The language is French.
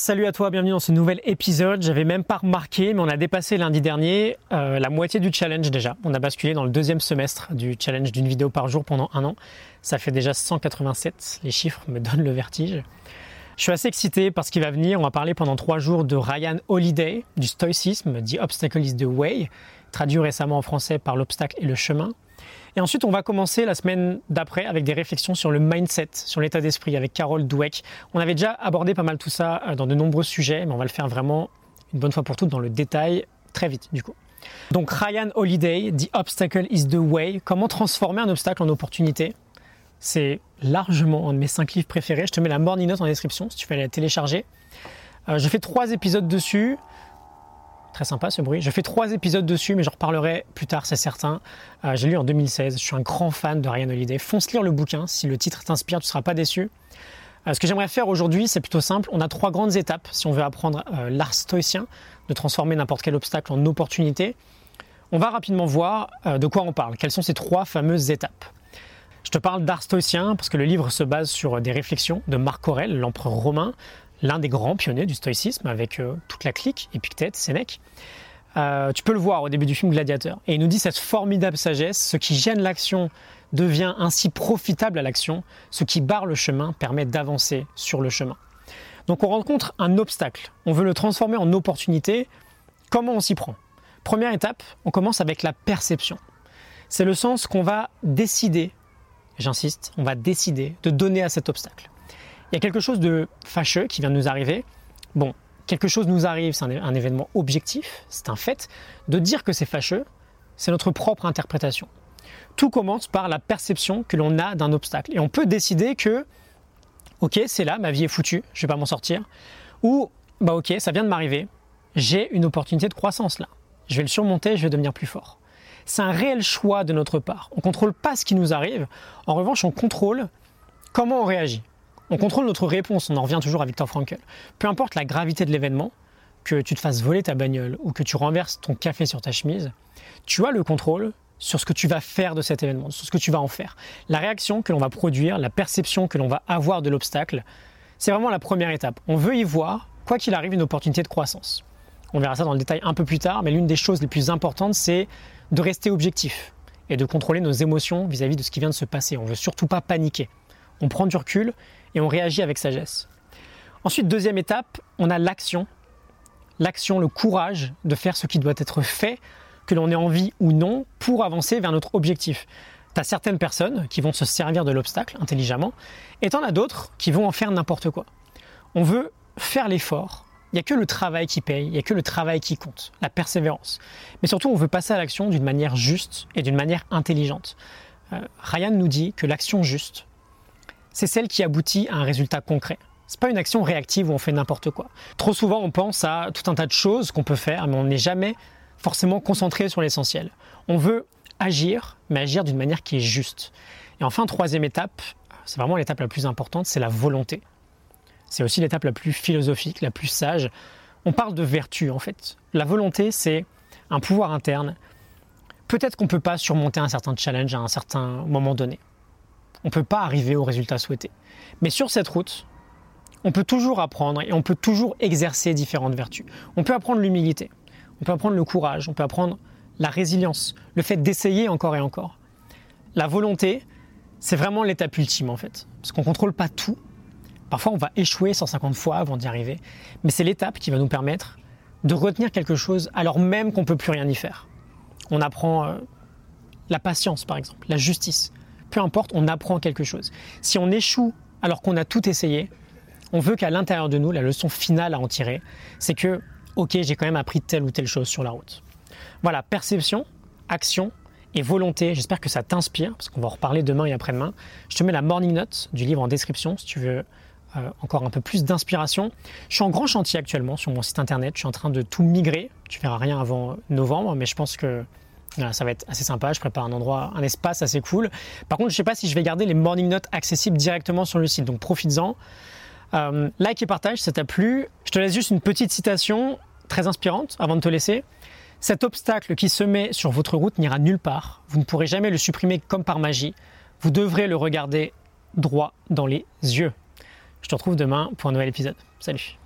Salut à toi, bienvenue dans ce nouvel épisode. J'avais même pas remarqué, mais on a dépassé lundi dernier euh, la moitié du challenge déjà. On a basculé dans le deuxième semestre du challenge d'une vidéo par jour pendant un an. Ça fait déjà 187. Les chiffres me donnent le vertige. Je suis assez excité parce qu'il va venir. On va parler pendant trois jours de Ryan Holiday, du stoïcisme, The Obstacle is the Way, traduit récemment en français par l'obstacle et le chemin. Et ensuite, on va commencer la semaine d'après avec des réflexions sur le mindset, sur l'état d'esprit avec Carole Dweck. On avait déjà abordé pas mal tout ça euh, dans de nombreux sujets, mais on va le faire vraiment une bonne fois pour toutes dans le détail très vite du coup. Donc Ryan Holiday, The Obstacle is the Way, comment transformer un obstacle en opportunité? C'est largement un de mes cinq livres préférés. Je te mets la morning note en description si tu veux aller la télécharger. Euh, je fais trois épisodes dessus. Très sympa ce bruit. Je fais trois épisodes dessus, mais j'en reparlerai plus tard, c'est certain. Euh, j'ai lu en 2016. Je suis un grand fan de Ryan Holiday. Fonce lire le bouquin. Si le titre t'inspire, tu ne seras pas déçu. Euh, ce que j'aimerais faire aujourd'hui, c'est plutôt simple. On a trois grandes étapes si on veut apprendre euh, l'art stoïcien, de transformer n'importe quel obstacle en opportunité. On va rapidement voir de quoi on parle. Quelles sont ces trois fameuses étapes? Je te parle d'art stoïcien parce que le livre se base sur des réflexions de Marc Aurèle, l'empereur romain, l'un des grands pionniers du stoïcisme avec euh, toute la clique, Épictète, Sénèque. Euh, tu peux le voir au début du film Gladiateur. Et il nous dit cette formidable sagesse, ce qui gêne l'action devient ainsi profitable à l'action, ce qui barre le chemin permet d'avancer sur le chemin. Donc on rencontre un obstacle, on veut le transformer en opportunité, comment on s'y prend? Première étape, on commence avec la perception. C'est le sens qu'on va décider, j'insiste, on va décider de donner à cet obstacle il y a quelque chose de fâcheux qui vient de nous arriver. Bon, quelque chose nous arrive, c'est un, événement objectif, c'est un fait. De dire que c'est fâcheux, c'est notre propre interprétation. Tout commence par la perception que l'on a d'un obstacle. Et on peut décider que, ok, c'est là, ma vie est foutue, je vais pas m'en sortir. Ou, bah ok, ça vient de m'arriver, j'ai une opportunité de croissance là. Je vais le surmonter, je vais devenir plus fort. C'est un réel choix de notre part. On ne contrôle pas ce qui nous arrive. En revanche, on contrôle comment on réagit. On contrôle notre réponse, on en revient toujours à Victor Frankl. Peu importe la gravité de l'événement, que tu te fasses voler ta bagnole ou que tu renverses ton café sur ta chemise, tu as le contrôle sur ce que tu vas faire de cet événement, sur ce que tu vas en faire. La réaction que l'on va produire, la perception que l'on va avoir de l'obstacle, c'est vraiment la première étape. On veut y voir, quoi qu'il arrive, une opportunité de croissance. On verra ça dans le détail un peu plus tard, mais l'une des choses les plus importantes, c'est de rester objectif et de contrôler nos émotions vis-à-vis -vis de ce qui vient de se passer. On ne veut surtout pas paniquer. On prend du recul et on réagit avec sagesse. Ensuite, deuxième étape, on a l'action. L'action, le courage de faire ce qui doit être fait, que l'on ait envie ou non, pour avancer vers notre objectif. Tu as certaines personnes qui vont se servir de l'obstacle intelligemment, et tu en as d'autres qui vont en faire n'importe quoi. On veut faire l'effort. Il n'y a que le travail qui paye, il n'y a que le travail qui compte, la persévérance. Mais surtout, on veut passer à l'action d'une manière juste et d'une manière intelligente. Euh, Ryan nous dit que l'action juste, c'est celle qui aboutit à un résultat concret. C'est pas une action réactive où on fait n'importe quoi. Trop souvent, on pense à tout un tas de choses qu'on peut faire, mais on n'est jamais forcément concentré sur l'essentiel. On veut agir, mais agir d'une manière qui est juste. Et enfin, troisième étape, c'est vraiment l'étape la plus importante, c'est la volonté. C'est aussi l'étape la plus philosophique, la plus sage. On parle de vertu en fait. La volonté, c'est un pouvoir interne. Peut-être qu'on ne peut pas surmonter un certain challenge à un certain moment donné on ne peut pas arriver au résultat souhaité. Mais sur cette route, on peut toujours apprendre et on peut toujours exercer différentes vertus. On peut apprendre l'humilité, on peut apprendre le courage, on peut apprendre la résilience, le fait d'essayer encore et encore. La volonté, c'est vraiment l'étape ultime en fait, parce qu'on ne contrôle pas tout. Parfois, on va échouer 150 fois avant d'y arriver, mais c'est l'étape qui va nous permettre de retenir quelque chose alors même qu'on ne peut plus rien y faire. On apprend euh, la patience, par exemple, la justice, peu importe, on apprend quelque chose. Si on échoue alors qu'on a tout essayé, on veut qu'à l'intérieur de nous, la leçon finale à en tirer, c'est que, ok, j'ai quand même appris telle ou telle chose sur la route. Voilà, perception, action et volonté. J'espère que ça t'inspire, parce qu'on va en reparler demain et après-demain. Je te mets la morning note du livre en description si tu veux euh, encore un peu plus d'inspiration. Je suis en grand chantier actuellement sur mon site internet. Je suis en train de tout migrer. Tu verras rien avant novembre, mais je pense que ça va être assez sympa. Je prépare un endroit, un espace assez cool. Par contre, je ne sais pas si je vais garder les morning notes accessibles directement sur le site. Donc profites-en. Euh, like et partage, ça t'a plu. Je te laisse juste une petite citation très inspirante avant de te laisser. Cet obstacle qui se met sur votre route n'ira nulle part. Vous ne pourrez jamais le supprimer comme par magie. Vous devrez le regarder droit dans les yeux. Je te retrouve demain pour un nouvel épisode. Salut